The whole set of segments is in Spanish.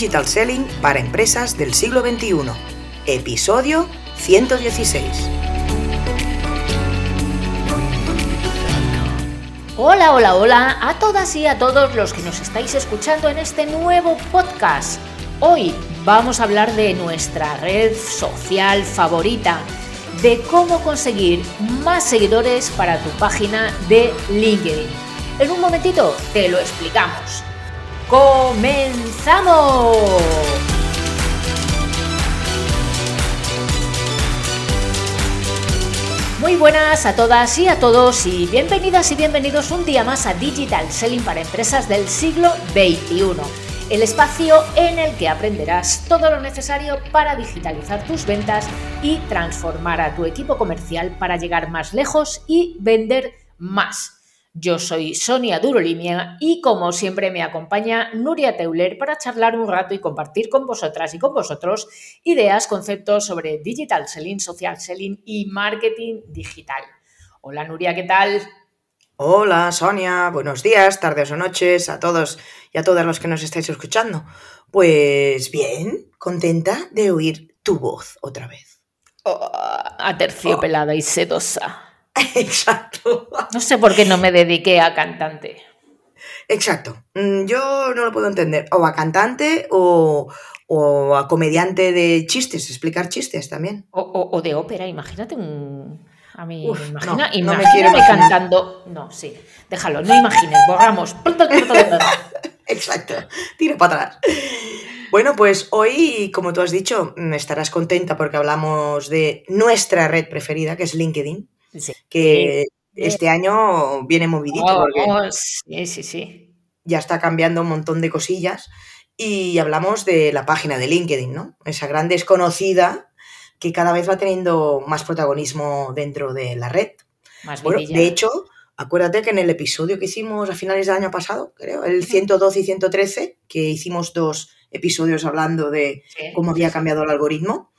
Digital Selling para empresas del siglo XXI. Episodio 116. Hola, hola, hola a todas y a todos los que nos estáis escuchando en este nuevo podcast. Hoy vamos a hablar de nuestra red social favorita, de cómo conseguir más seguidores para tu página de LinkedIn. En un momentito te lo explicamos. ¡Comenzamos! Muy buenas a todas y a todos y bienvenidas y bienvenidos un día más a Digital Selling para Empresas del siglo XXI, el espacio en el que aprenderás todo lo necesario para digitalizar tus ventas y transformar a tu equipo comercial para llegar más lejos y vender más. Yo soy Sonia Durolimia y como siempre me acompaña Nuria Teuler para charlar un rato y compartir con vosotras y con vosotros ideas, conceptos sobre digital selling, social selling y marketing digital. Hola Nuria, ¿qué tal? Hola Sonia, buenos días, tardes o noches a todos y a todas los que nos estáis escuchando. Pues bien, contenta de oír tu voz otra vez. Oh, aterciopelada y sedosa. Exacto. No sé por qué no me dediqué a cantante. Exacto. Mm, yo no lo puedo entender. O a cantante o, a comediante de chistes, explicar chistes también. O, de ópera, imagínate un. A mí, imagina, no, me quiero cantando. No, sí, déjalo, no imagines, borramos. Exacto, tiro para atrás. Bueno, pues hoy, como tú has dicho, mm, estarás contenta porque hablamos de nuestra red preferida, que es LinkedIn que este año viene movidito. Oh, sí, sí, sí. Ya está cambiando un montón de cosillas y hablamos de la página de LinkedIn, ¿no? Esa gran desconocida que cada vez va teniendo más protagonismo dentro de la red. bueno, de hecho, acuérdate que en el episodio que hicimos a finales del año pasado, creo, el 112 y 113, que hicimos dos episodios hablando de cómo había cambiado el algoritmo,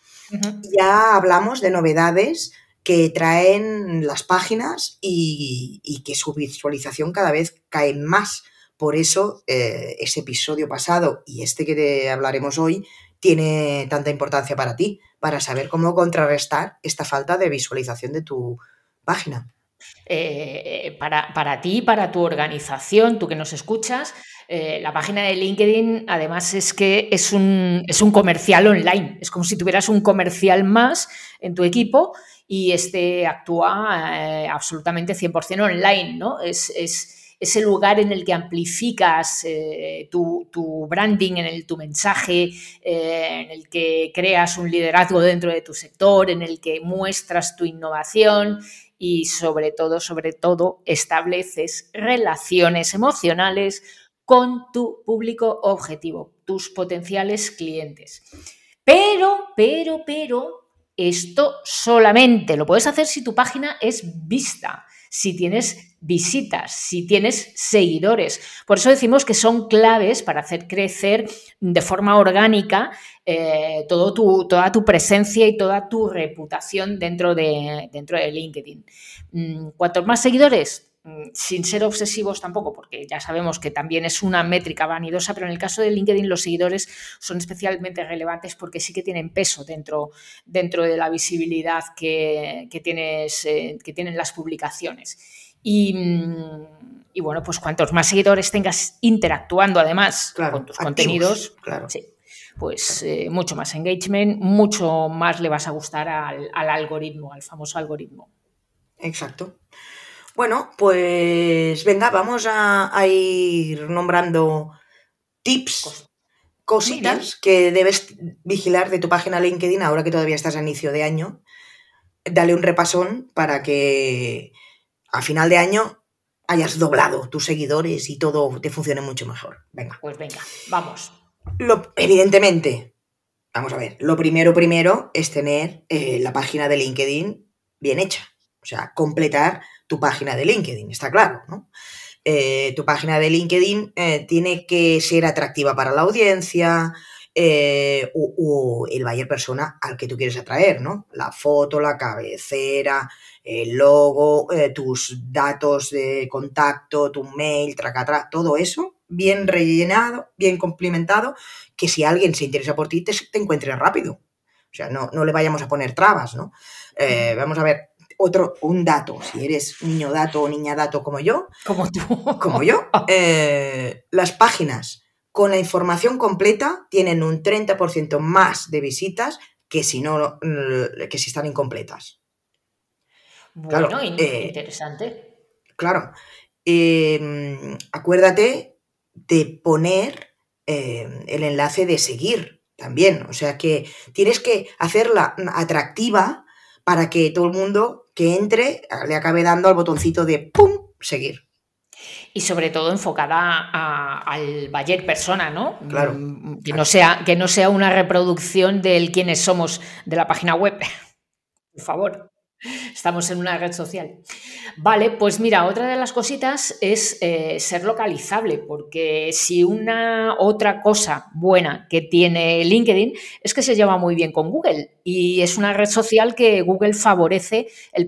ya hablamos de novedades que traen las páginas y, que su visualización cada vez cae más. Por eso eh, ese episodio pasado y este que te hablaremos hoy tiene tanta importancia para ti, para saber cómo contrarrestar esta falta de visualización de tu página. Eh, para, para, ti, para tu organización, tú que nos escuchas, eh, la página de LinkedIn además es que es un, es un comercial online, es como si tuvieras un comercial más en tu equipo y este actúa eh, absolutamente 100% online, ¿no? Es, es, ese lugar en el que amplificas eh, tu, branding, en el, tu mensaje, eh, en el que creas un liderazgo dentro de tu sector, en el que muestras tu innovación y sobre todo, sobre todo, estableces relaciones emocionales con tu público objetivo, tus potenciales clientes. Pero, pero, pero, esto solamente lo puedes hacer si tu página es vista, si tienes visitas, si tienes seguidores. Por eso decimos que son claves para hacer crecer de forma orgánica eh, toda tu presencia y toda tu reputación dentro de, dentro de LinkedIn. Mm, cuantos más seguidores, sin ser obsesivos tampoco, porque ya sabemos que también es una métrica vanidosa, pero en el caso de LinkedIn los seguidores son especialmente relevantes porque sí que tienen peso dentro, dentro de la visibilidad que, tienes, eh, que tienen las publicaciones. Mm, y, bueno, pues cuantos más seguidores tengas interactuando además con tus contenidos, claro. pues eh, mucho más engagement, mucho más le vas a gustar al, al algoritmo, al famoso algoritmo. Exacto. Bueno, pues venga, vamos a, ir nombrando tips, cositas que debes vigilar de tu página LinkedIn ahora que todavía estás a inicio de año. Dale un repasón para que a final de año hayas doblado tus seguidores y todo te funcione mucho mejor. Venga. Pues venga, vamos. Lo, evidentemente, vamos a ver, lo primero primero es tener eh, la página de LinkedIn bien hecha. O sea, completar tu página de LinkedIn, está claro, ¿no? Eh, tu página de LinkedIn eh, tiene que ser atractiva para la audiencia eh, o, el buyer persona al que tú quieres atraer, ¿no? La foto, la cabecera, el logo, tus datos de contacto, tu mail, tracatrá, todo eso bien rellenado, bien complementado, que si alguien se interesa por ti, te, encuentre rápido. O sea, no, no, le vayamos a poner trabas, ¿no? Eh, vamos a ver, otro, un dato, si eres niño dato o niña dato como yo. Como tú. Como yo. Eh, las páginas con la información completa tienen un 30% más de visitas que si no, que si están incompletas. Bueno, eh, interesante. Claro. Em, acuérdate de poner em, el enlace de seguir también. O sea que tienes que hacerla atractiva para que todo el mundo que entre le acabe dando al botoncito de ¡pum! seguir. Y sobre todo enfocada al Bayer persona, ¿no? Claro. Mm, que no, sea, que no sea una reproducción del quiénes somos de la página web. Por favor. Estamos en una red social. Vale, pues mira, otra de las cositas es eh, ser localizable, porque si una otra cosa buena que tiene LinkedIn es que se lleva muy bien con Google y es una red social que Google favorece el,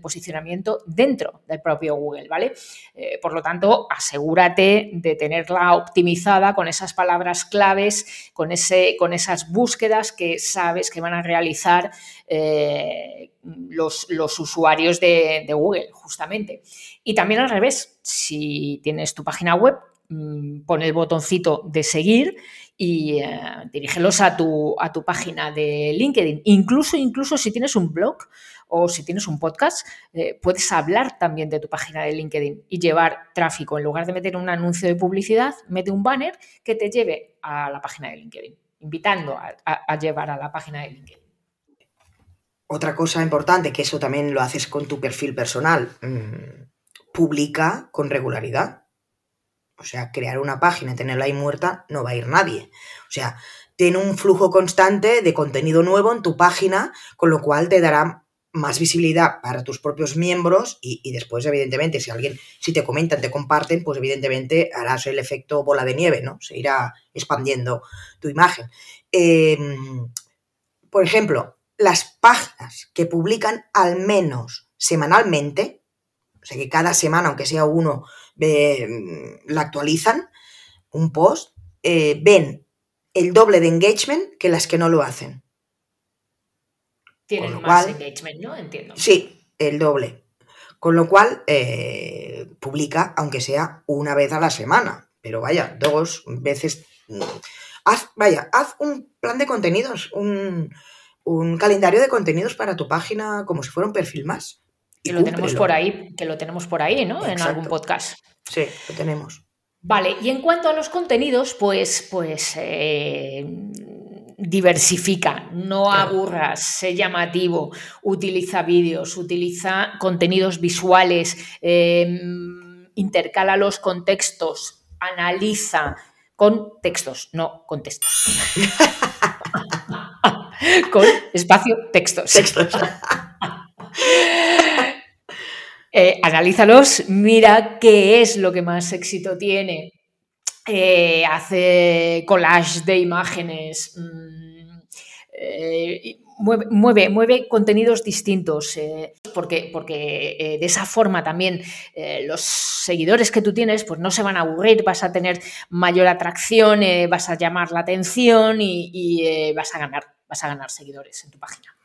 posicionamiento dentro del propio Google, ¿vale? Eh, por lo tanto, asegúrate de tenerla optimizada con esas palabras claves, con, ese, con esas búsquedas que sabes que van a realizar eh, los, usuarios de, Google, justamente. Y también al revés, si tienes tu página web, mm, pon el botoncito de seguir y eh, dirígelos a tu, a tu página de LinkedIn. Incluso, incluso si tienes un blog o si tienes un podcast, eh, puedes hablar también de tu página de LinkedIn y llevar tráfico. En lugar de meter un anuncio de publicidad, mete un banner que te lleve a la página de LinkedIn, invitando a llevar a la página de LinkedIn. Otra cosa importante, que eso también lo haces con tu perfil personal, mm, publica con regularidad. O sea, crear una página y tenerla ahí muerta no va a ir nadie. O sea, ten un flujo constante de contenido nuevo en tu página, con lo cual te dará más visibilidad para tus propios miembros y, después, evidentemente, si alguien, si te comentan, te comparten, pues evidentemente harás el efecto bola de nieve, ¿no? Se irá expandiendo tu imagen. Em, por ejemplo, las páginas que publican al menos semanalmente, o sea que cada semana, aunque sea uno, mm, la actualizan, un post, eh, ven el doble de engagement que las que no lo hacen. Tienen más engagement, ¿no? Entiendo. Sí, el doble. Con lo cual, eh, publica, aunque sea una vez a la semana. Pero vaya, dos veces. Mm, haz, vaya, haz un plan de contenidos, un, un calendario de contenidos para tu página como si fuera un perfil más. que lo tenemos por ahí, que lo tenemos por ahí, ¿no? En algún podcast. Sí, lo tenemos. Vale, y en cuanto a los contenidos, pues, pues eh, diversifica, no aburras, sé llamativo, utiliza vídeos, utiliza contenidos visuales, eh, intercala los contextos, analiza con textos, no con textos. con espacio textos. Textos. Eh, analízalos, mira qué es lo que más éxito tiene. Eh, hace collage de imágenes. Mm, eh, mueve, mueve, contenidos distintos, porque, porque de esa forma también los seguidores que tú tienes pues no se van a aburrir, vas a tener mayor atracción, vas a llamar la atención y vas a ganar vas a ganar seguidores en tu página.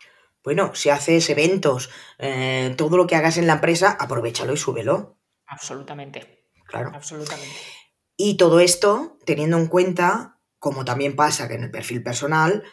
Bueno, si haces eventos, eh, todo lo que hagas en la empresa, aprovechalo y súbelo. Absolutamente. Claro. Absolutamente. Y todo esto, teniendo en cuenta, como también pasa que en el perfil personal,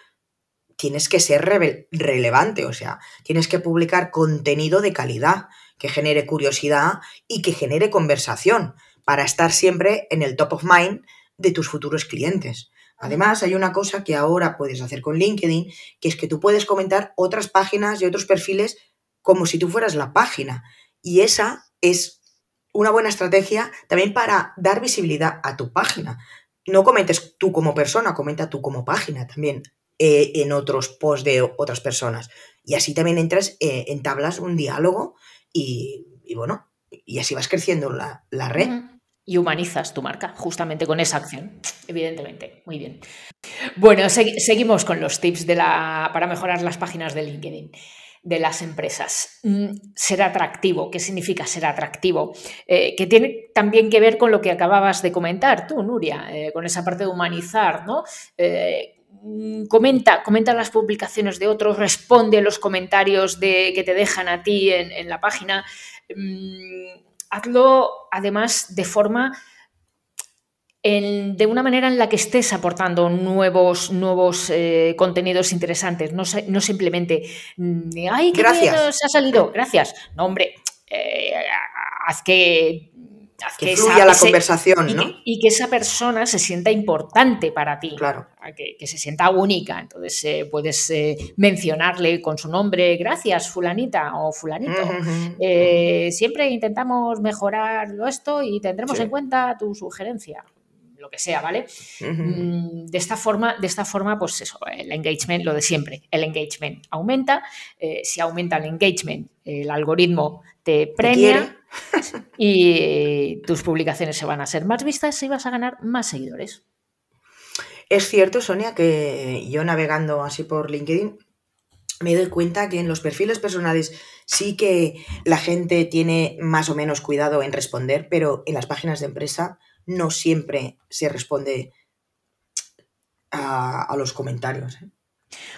tienes que ser relevante, o sea, tienes que publicar contenido de calidad, que genere curiosidad y que genere conversación, para estar siempre en el top of mind de tus futuros clientes. Además, hay una cosa que ahora puedes hacer con LinkedIn, que es que tú puedes comentar otras páginas y otros perfiles como si tú fueras la página. Y esa es una buena estrategia también para dar visibilidad a tu página. No comentes tú como persona, comenta tú como página también eh, en otros posts de otras personas. Y así también entras, eh, entablas un diálogo y, bueno, y así vas creciendo la, red y humanizas tu marca justamente con esa acción, evidentemente. Muy bien. Bueno, seguimos con los tips para mejorar las páginas de LinkedIn. de las empresas. Mm, ser atractivo, ¿qué significa ser atractivo? Eh, que tiene también que ver con lo que acababas de comentar tú, Nuria, eh, con esa parte de humanizar, ¿no? Eh, comenta, comenta las publicaciones de otros, responde a los comentarios de, que te dejan a ti en, la página. Mm, hazlo además de forma de una manera en la que estés aportando nuevos, nuevos eh, contenidos interesantes, no, no simplemente, mm, ¡ay, qué gracias. ha salido! Gracias. No, hombre, eh, haz que que, fluya la conversación, y, ¿no? y, que esa persona se sienta importante para ti, claro. que, se sienta única. Entonces eh, puedes mencionarle con su nombre, gracias fulanita o fulanito. siempre intentamos mejorar esto y tendremos en cuenta tu sugerencia lo que sea, ¿vale? Mm, de, esta forma, de esta forma, pues eso, el engagement, lo de siempre, el engagement aumenta, eh, si aumenta el engagement, el algoritmo te premia y tus publicaciones se van a ser más vistas y vas a ganar más seguidores. Es cierto, Sonia, que yo navegando así por LinkedIn me doy cuenta que en los perfiles personales sí que la gente tiene más o menos cuidado en responder, pero en las páginas de empresa no siempre se responde a, los comentarios. ¿eh?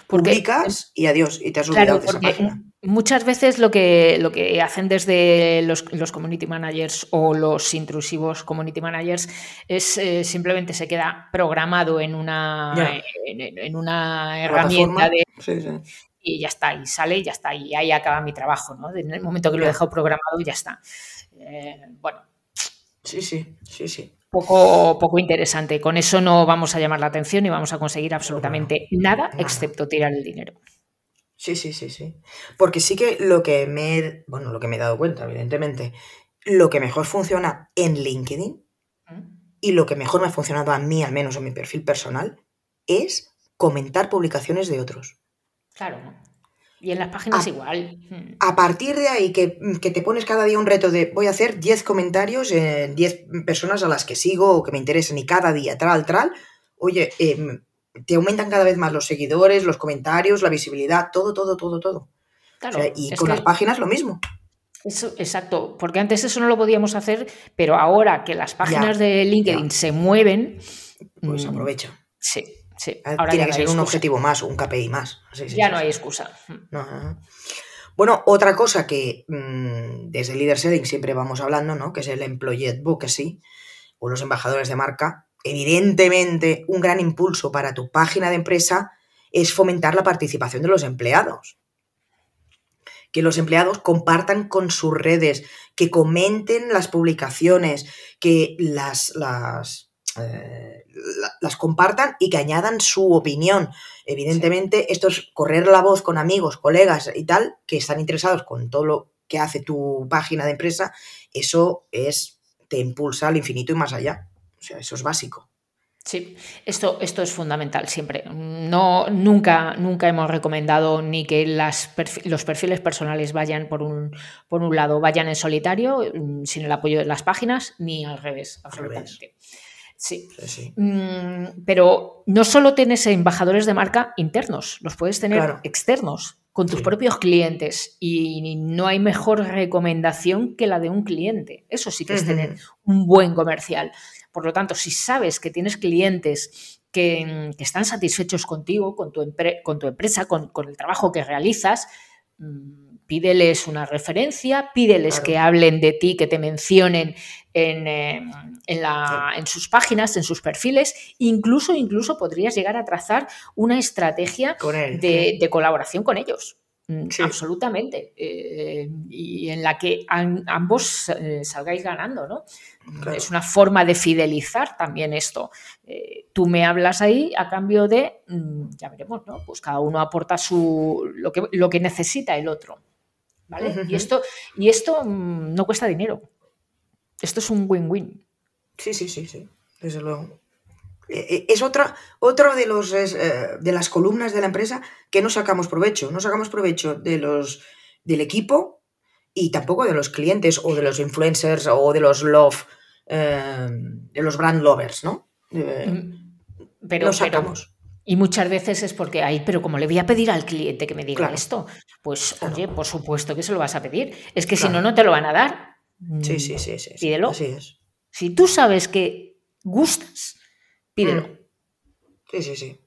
Publicas y adiós, y te has olvidado de esa página. Muchas veces lo que, lo que hacen desde los, community managers o los intrusivos community managers es eh, simplemente se queda programado en una, en, una herramienta de... Y ya está, y sale y ya está, y ahí acaba mi trabajo, ¿no? En el momento que lo he dejado programado, ya está. Eh, bueno. Sí, sí, sí, sí poco, poco interesante. Con eso no vamos a llamar la atención y vamos a conseguir absolutamente nada, excepto tirar el dinero. Sí, sí, sí, sí. Porque sí que lo que me he, bueno, lo que me he dado cuenta, evidentemente, lo que mejor funciona en LinkedIn ¿Mm? y lo que mejor me ha funcionado a mí, al menos en mi perfil personal, es comentar publicaciones de otros. Claro. Y en las páginas igual. A partir de ahí que, te pones cada día un reto de voy a hacer 10 comentarios en 10 personas a las que sigo o que me interesen y cada día, tal, tal, oye, em, te aumentan cada vez más los seguidores, los comentarios, la visibilidad, todo, todo, todo, todo. y con las páginas lo mismo. Eso, exacto, porque antes eso no lo podíamos hacer, pero ahora que las páginas de LinkedIn se mueven... Pues mm, aprovecha. Sí, Ah, tiene que ser un objetivo más, un KPI más. ya no hay excusa. Bueno, otra cosa que mm, desde Leader Setting siempre vamos hablando, ¿no? Que es el Employee Advocacy o los embajadores de marca. Evidentemente, un gran impulso para tu página de empresa es fomentar la participación de los empleados. Que los empleados compartan con sus redes, que comenten las publicaciones, que las, las eh, las compartan y que añadan su opinión. Evidentemente, esto es correr la voz con amigos, colegas y tal, que están interesados con todo lo que hace tu página de empresa, eso es, te impulsa al infinito y más allá. O sea, eso es básico. Sí, esto, esto es fundamental siempre. No, nunca, nunca hemos recomendado ni que las los perfiles personales vayan por un, por un lado, vayan en solitario, mm, sin el apoyo de las páginas, ni al revés, absolutamente. Sí. Mm, pero no solo tienes embajadores de marca internos, los puedes tener externos con tus propios clientes y no hay mejor recomendación que la de un cliente. Eso sí que es tener un buen comercial. Por lo tanto, si sabes que tienes clientes que, están satisfechos contigo, con tu, con tu empresa, con, el trabajo que realizas, mm, pídeles una referencia, pídeles que hablen de ti, que te mencionen en, eh, en, sus páginas, en sus perfiles, incluso, incluso podrías llegar a trazar una estrategia de, colaboración con ellos. Mm, absolutamente. Eh, y en la que ambos eh, salgáis ganando, ¿no? Es una forma de fidelizar también esto. tú me hablas ahí a cambio de, mm, ya veremos, ¿no? Pues cada uno aporta su, lo, que, lo que necesita el otro. Y esto, y esto mm, no cuesta dinero. Esto es un win-win. Sí, sí, sí, sí, desde luego. E, e, es otra, otro de, los, eh, de las columnas de la empresa que no sacamos provecho. No sacamos provecho de los, del equipo y tampoco de los clientes o de los influencers o de los love, eh, de los brand lovers, ¿no? Mm, pero, sacamos. Y muchas veces es porque, ay, pero como le voy a pedir al cliente que me diga esto, pues oye, por supuesto que se lo vas a pedir. Es que si no, no te lo van a dar. Sí, sí, sí, sí. Pídelo. Así es. Si tú sabes que gustas, pídelo. Mm. Sí, sí, sí.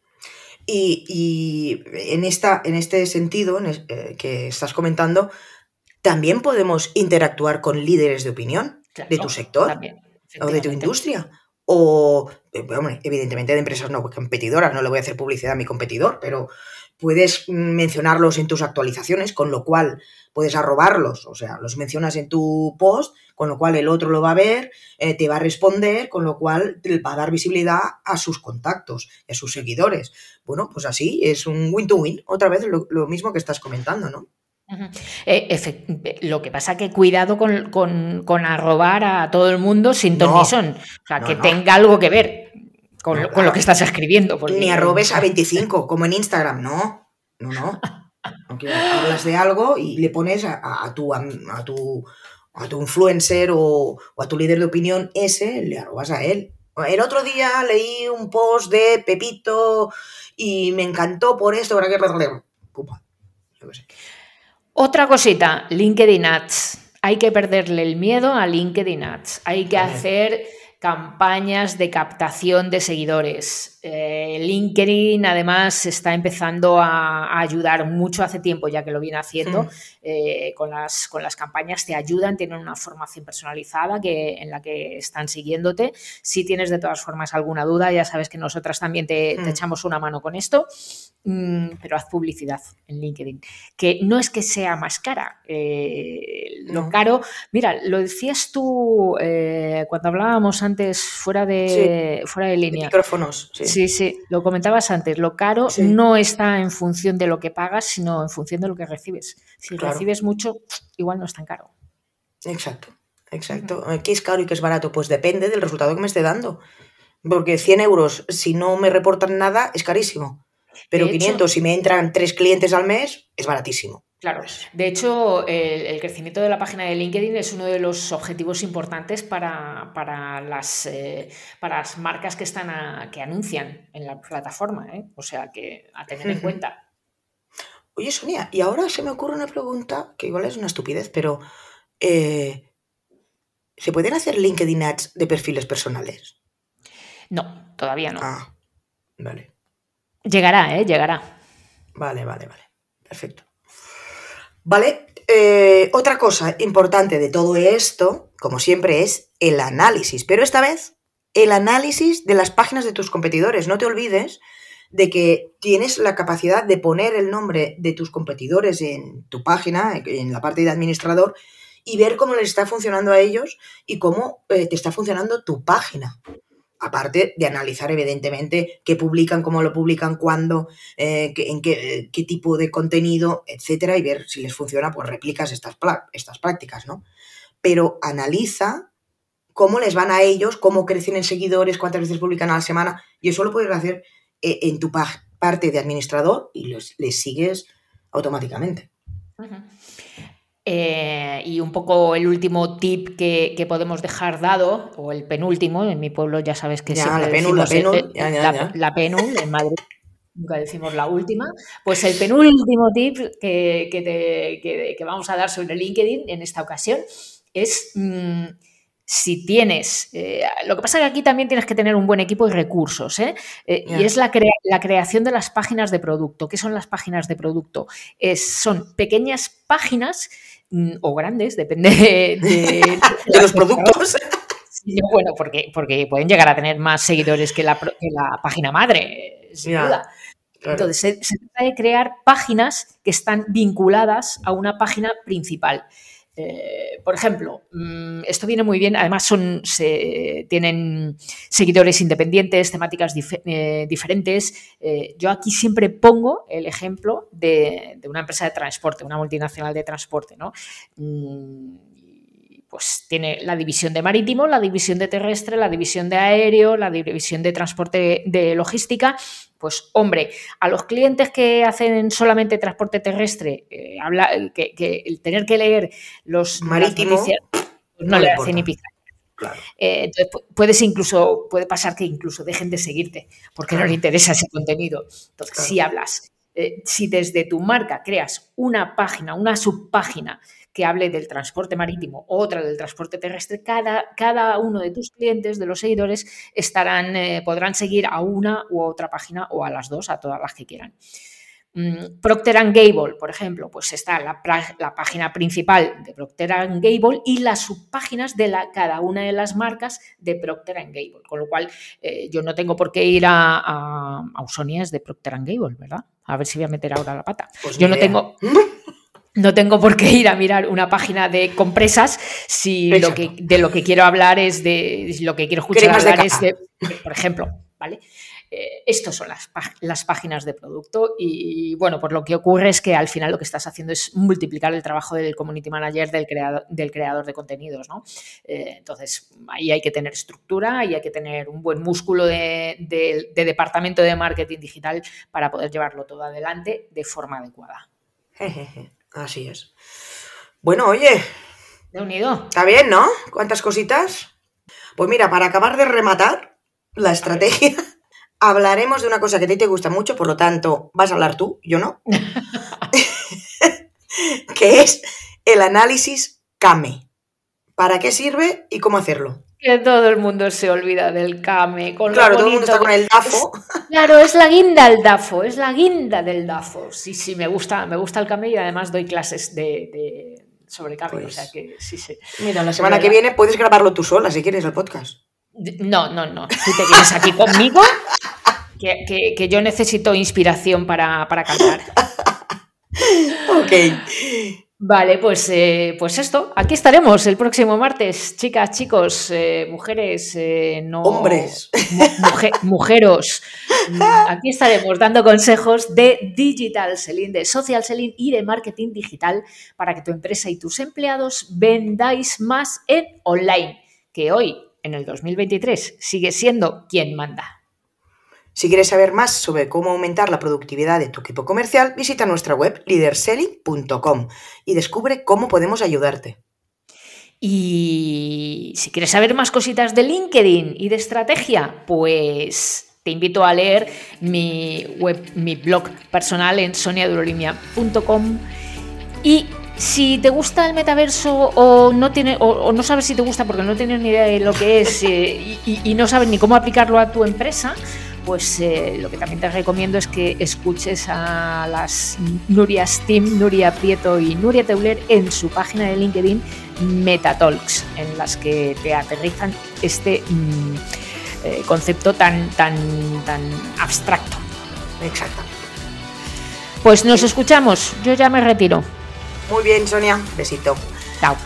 Y, en, esta, en este sentido eh, que estás comentando, también podemos interactuar con líderes de opinión de tu sector o de tu industria. O, eh, evidentemente, de empresas no competidoras, no le voy a hacer publicidad a mi competidor, pero puedes mencionarlos en tus actualizaciones, con lo cual puedes arrobarlos, o sea, los mencionas en tu post, con lo cual el otro lo va a ver, eh, te va a responder, con lo cual va a dar visibilidad a sus contactos, a sus seguidores. Bueno, pues así es un win-to-win, otra vez lo, mismo que estás comentando, ¿no? Eh, lo que pasa que cuidado con, arrobar a todo el mundo sin ton o sea, que tenga algo que ver con, lo, que estás escribiendo. Ni arrobes a 25, como en Instagram, no, no, no. hablas de algo y le pones a, tu, a, tu, a tu influencer o, a tu líder de opinión ese, le arrobas a él. El otro día leí un post de Pepito y me encantó por esto, para que... Otra cosita, LinkedIn Ads. Hay que perderle el miedo a LinkedIn Ads. Hay que hacer campañas de captación de seguidores. Eh, LinkedIn además está empezando a, ayudar mucho hace tiempo ya que lo viene haciendo. Hmm. Eh, con, las, con las campañas te ayudan, tienen una formación personalizada que, en la que están siguiéndote. Si tienes de todas formas alguna duda, ya sabes que nosotras también te, hmm. echamos una mano con esto. Mm, pero haz publicidad en LinkedIn, que no es que sea más cara. Eh, lo caro, mira, lo decías tú cuando hablábamos antes fuera de, fuera de línea. micrófonos, sí. sí. lo comentabas antes. Lo caro no está en función de lo que pagas, sino en función de lo que recibes. Si recibes mucho, igual no es tan caro. Exacto, exacto. ¿Qué es caro y qué es barato? Pues depende del resultado que me esté dando. Porque 100 euros, si no me reportan nada, es carísimo. Pero 500, si me entran tres clientes al mes, es baratísimo. Claro, de hecho, el, crecimiento de la página de LinkedIn es uno de los objetivos importantes para, las, eh, para las marcas que, están que anuncian en la plataforma, ¿eh? o sea que a tener en cuenta. Oye, Sonia, y ahora se me ocurre una pregunta que igual es una estupidez, pero eh, ¿se pueden hacer LinkedIn ads de perfiles personales? No, todavía no. Ah, vale. Llegará, ¿eh? Llegará. Vale, vale, vale. Perfecto. ¿Vale? Eh, otra cosa importante de todo esto, como siempre, es el análisis, pero esta vez el análisis de las páginas de tus competidores. No te olvides de que tienes la capacidad de poner el nombre de tus competidores en tu página, en la parte de administrador, y ver cómo les está funcionando a ellos y cómo eh, te está funcionando tu página aparte de analizar evidentemente qué publican, cómo lo publican, cuándo, eh, en qué, tipo de contenido, etcétera, y ver si les funciona, pues replicas estas, estas prácticas, ¿no? Pero analiza cómo les van a ellos, cómo crecen en seguidores, cuántas veces publican a la semana, y eso lo puedes hacer eh, en tu parte de administrador y los, les sigues automáticamente. Eh, y un poco el último tip que, podemos dejar dado, o el penúltimo, en mi pueblo ya sabes que siempre la penul, la, penul, en Madrid nunca decimos la última, pues el penúltimo tip que, vamos a dar sobre LinkedIn en esta ocasión es mm, si tienes, eh, lo que pasa es que aquí también tienes que tener un buen equipo y recursos, ¿eh? y es la, la, creación de las páginas de producto. ¿Qué son las páginas de producto? Es, son pequeñas páginas o grandes, depende de, los productos. bueno, porque, porque pueden llegar a tener más seguidores que la, página madre, sin duda. Entonces, se, trata de crear páginas que están vinculadas a una página principal. Eh, por ejemplo, mm, esto viene muy bien, además son, tienen seguidores independientes, temáticas eh, diferentes. Eh, yo aquí siempre pongo el ejemplo de, una empresa de transporte, una multinacional de transporte, ¿no? Mm, pues tiene la división de marítimo, la división de terrestre, la división de aéreo, la división de transporte de logística. Pues hombre, a los clientes que hacen solamente transporte terrestre, eh, habla, que, el tener que leer los marítimos no, le hace ni pizca. Eh, entonces puedes incluso, puede pasar que incluso dejen de seguirte porque no les interesa ese contenido. Entonces, si hablas, eh, si desde tu marca creas una página, una subpágina que hable del transporte marítimo, otra del transporte terrestre, cada, cada uno de tus clientes, de los seguidores, estarán, eh, podrán seguir a una u otra página o a las dos, a todas las que quieran. Mm, Procter Gable, por ejemplo, pues está la, página principal de Procter Gable y las subpáginas de la, cada una de las marcas de Procter Gable, con lo cual eh, yo no tengo por qué ir a, a, Ausonias de Procter Gable, ¿verdad? A ver si voy a meter ahora la pata. Pues yo no tengo... no tengo por qué ir a mirar una página de compresas si lo que, de lo que quiero hablar es de lo que quiero escuchar hablar es de, por ejemplo, ¿vale? Eh, estas son las, las, páginas de producto y, bueno, pues lo que ocurre es que al final lo que estás haciendo es multiplicar el trabajo del community manager, del creador, del creador de contenidos, ¿no? Eh, entonces, ahí hay que tener estructura y hay que tener un buen músculo de, de departamento de marketing digital para poder llevarlo todo adelante de forma adecuada. Así es. Bueno, oye. De unido. Está bien, ¿no? ¿Cuántas cositas? Pues mira, para acabar de rematar la estrategia, hablaremos de una cosa que a ti te gusta mucho, por lo tanto, vas a hablar tú, yo no. que es el análisis CAME. ¿Para qué sirve y cómo hacerlo? Que todo el mundo se olvida del CAME. Con claro, todo el mundo está con el DAFO. claro, es la guinda el DAFO, es la guinda del DAFO. Sí, sí, me gusta, me gusta el CAME y además doy clases de, sobre CAME. o sea pues que sí, sí. Mira, la semana que viene puedes grabarlo tú sola si quieres el podcast. No, no, no. Tú te vienes aquí conmigo, que, yo necesito inspiración para, para cantar. ok. Vale, pues, eh, pues esto, aquí estaremos el próximo martes, chicas, chicos, eh, mujeres, eh, no. Hombres. mujeros. Aquí estaremos dando consejos de digital selling, de social selling y de marketing digital para que tu empresa y tus empleados vendáis más en online, que hoy, en el 2023, sigue siendo quien manda. Si quieres saber más sobre cómo aumentar la productividad de tu equipo comercial, visita nuestra web leaderselling.com y descubre cómo podemos ayudarte. Y si quieres saber más cositas de LinkedIn y de estrategia, pues te invito a leer mi web, mi blog personal en soniadurolimia.com y si te gusta el metaverso o no, tiene, o, no sabes si te gusta porque no tienes ni idea de lo que es eh, y, y, no sabes ni cómo aplicarlo a tu empresa, pues eh, lo que también te recomiendo es que escuches a las Nuria Steam, Nuria Prieto y Nuria Teuler en su página de LinkedIn Metatalks, en las que te aterrizan este mm, eh, concepto tan, tan, tan abstracto. Exacto. Pues nos escuchamos, yo ya me retiro. Muy bien, Sonia, besito. Chao.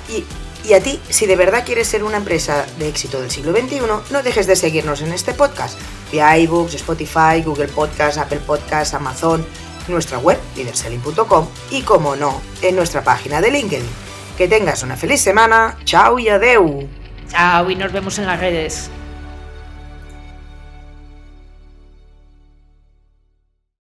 Y a ti, si de verdad quieres ser una empresa de éxito del siglo XXI, no dejes de seguirnos en este podcast, vía iBooks, Spotify, Google Podcasts, Apple Podcasts, Amazon, nuestra web, leaderselling.com y, como no, en nuestra página de LinkedIn. Que tengas una feliz semana, chao y adeu. Chao y nos vemos en las redes.